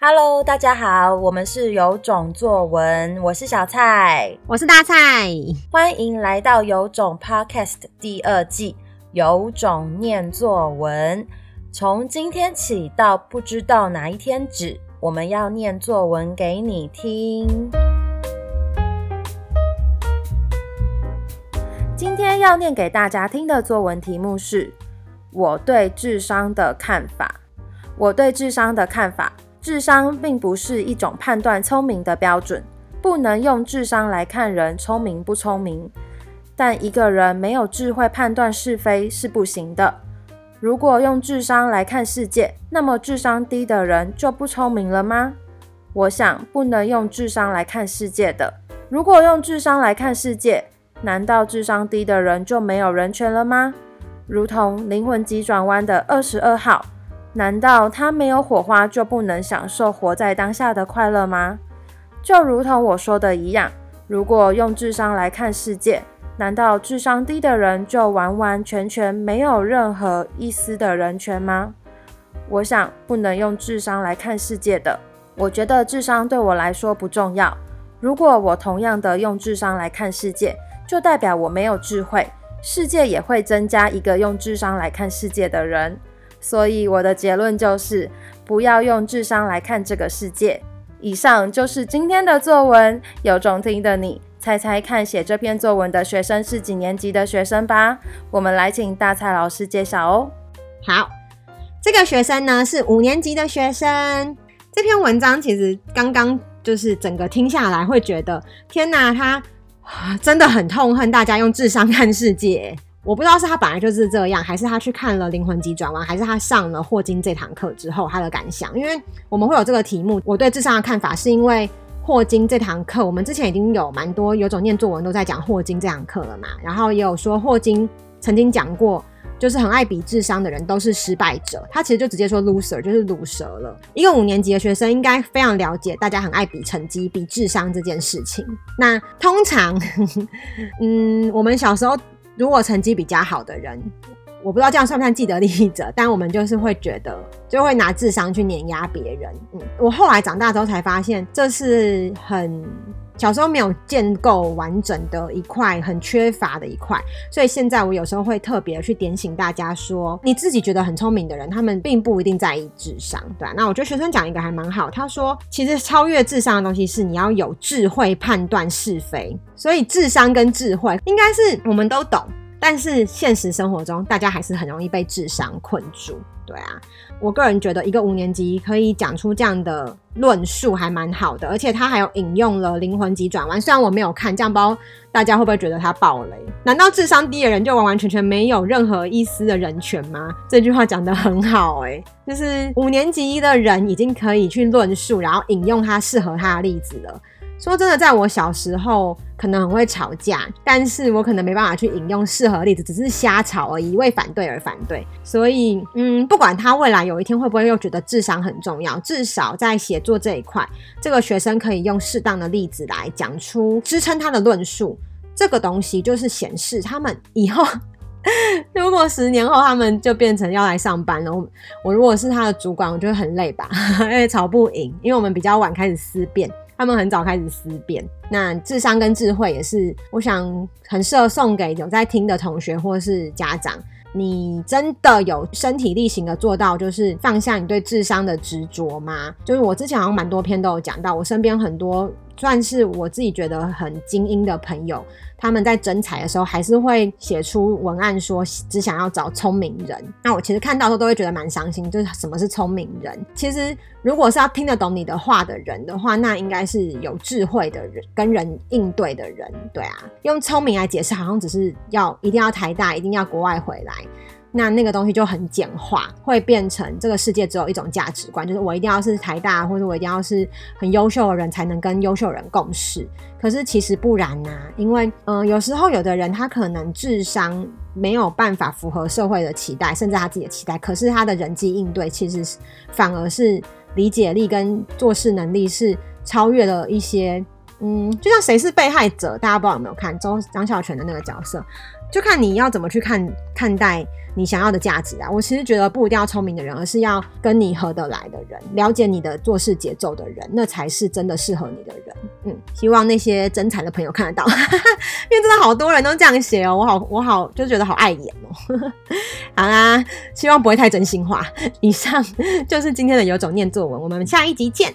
Hello，大家好，我们是有种作文，我是小蔡，我是大蔡，欢迎来到有种 Podcast 第二季，有种念作文。从今天起到不知道哪一天止，我们要念作文给你听。今天要念给大家听的作文题目是我对智商的看法。我对智商的看法。智商并不是一种判断聪明的标准，不能用智商来看人聪明不聪明。但一个人没有智慧判断是非是不行的。如果用智商来看世界，那么智商低的人就不聪明了吗？我想不能用智商来看世界的。如果用智商来看世界，难道智商低的人就没有人权了吗？如同灵魂急转弯的二十二号。难道他没有火花就不能享受活在当下的快乐吗？就如同我说的一样，如果用智商来看世界，难道智商低的人就完完全全没有任何一丝的人权吗？我想不能用智商来看世界的。我觉得智商对我来说不重要。如果我同样的用智商来看世界，就代表我没有智慧，世界也会增加一个用智商来看世界的人。所以我的结论就是，不要用智商来看这个世界。以上就是今天的作文，有种听的你猜猜看，写这篇作文的学生是几年级的学生吧？我们来请大蔡老师揭晓哦。好，这个学生呢是五年级的学生。这篇文章其实刚刚就是整个听下来，会觉得天哪，他真的很痛恨大家用智商看世界。我不知道是他本来就是这样，还是他去看了《灵魂急转弯》，还是他上了霍金这堂课之后他的感想。因为我们会有这个题目，我对智商的看法，是因为霍金这堂课，我们之前已经有蛮多有种念作文都在讲霍金这堂课了嘛。然后也有说霍金曾经讲过，就是很爱比智商的人都是失败者。他其实就直接说 loser 就是鲁蛇了。一个五年级的学生应该非常了解，大家很爱比成绩、比智商这件事情。那通常，嗯，我们小时候。如果成绩比较好的人，我不知道这样算不算既得利益者，但我们就是会觉得，就会拿智商去碾压别人。嗯，我后来长大之后才发现，这是很。小时候没有建构完整的一块，很缺乏的一块，所以现在我有时候会特别去点醒大家说，你自己觉得很聪明的人，他们并不一定在意智商，对吧？那我觉得学生讲一个还蛮好，他说，其实超越智商的东西是你要有智慧判断是非，所以智商跟智慧应该是我们都懂，但是现实生活中大家还是很容易被智商困住。对啊，我个人觉得一个五年级可以讲出这样的论述还蛮好的，而且他还有引用了《灵魂急转弯》。虽然我没有看，这样包大家会不会觉得他爆雷？难道智商低的人就完完全全没有任何一丝的人权吗？这句话讲得很好，欸，诶，就是五年级的人已经可以去论述，然后引用他适合他的例子了。说真的，在我小时候可能很会吵架，但是我可能没办法去引用适合例子，只是瞎吵而已，为反对而反对。所以，嗯，不管他未来有一天会不会又觉得智商很重要，至少在写作这一块，这个学生可以用适当的例子来讲出支撑他的论述。这个东西就是显示他们以后，如果十年后他们就变成要来上班了，我，我如果是他的主管，我觉得很累吧，因为吵不赢，因为我们比较晚开始思辨。他们很早开始思辨，那智商跟智慧也是，我想很适合送给有在听的同学或是家长。你真的有身体力行的做到，就是放下你对智商的执着吗？就是我之前好像蛮多篇都有讲到，我身边很多。算是我自己觉得很精英的朋友，他们在征才的时候还是会写出文案说只想要找聪明人。那我其实看到的时候都会觉得蛮伤心，就是什么是聪明人？其实如果是要听得懂你的话的人的话，那应该是有智慧的人，跟人应对的人。对啊，用聪明来解释，好像只是要一定要台大，一定要国外回来。那那个东西就很简化，会变成这个世界只有一种价值观，就是我一定要是台大，或者我一定要是很优秀的人才能跟优秀人共事。可是其实不然呐、啊，因为嗯、有时候有的人他可能智商没有办法符合社会的期待，甚至他自己的期待，可是他的人际应对其实反而是理解力跟做事能力是超越了一些。嗯，就像谁是被害者，大家不知道有没有看周张孝全的那个角色。就看你要怎么去看看待你想要的价值啊。我其实觉得不一定要聪明的人，而是要跟你合得来的人，了解你的做事节奏的人，那才是真的适合你的人。嗯，希望那些真才的朋友看得到，因为真的好多人都这样写哦，我好我好就觉得好碍眼哦。好啦，希望不会太真心话。以上就是今天的有种念作文，我们下一集见。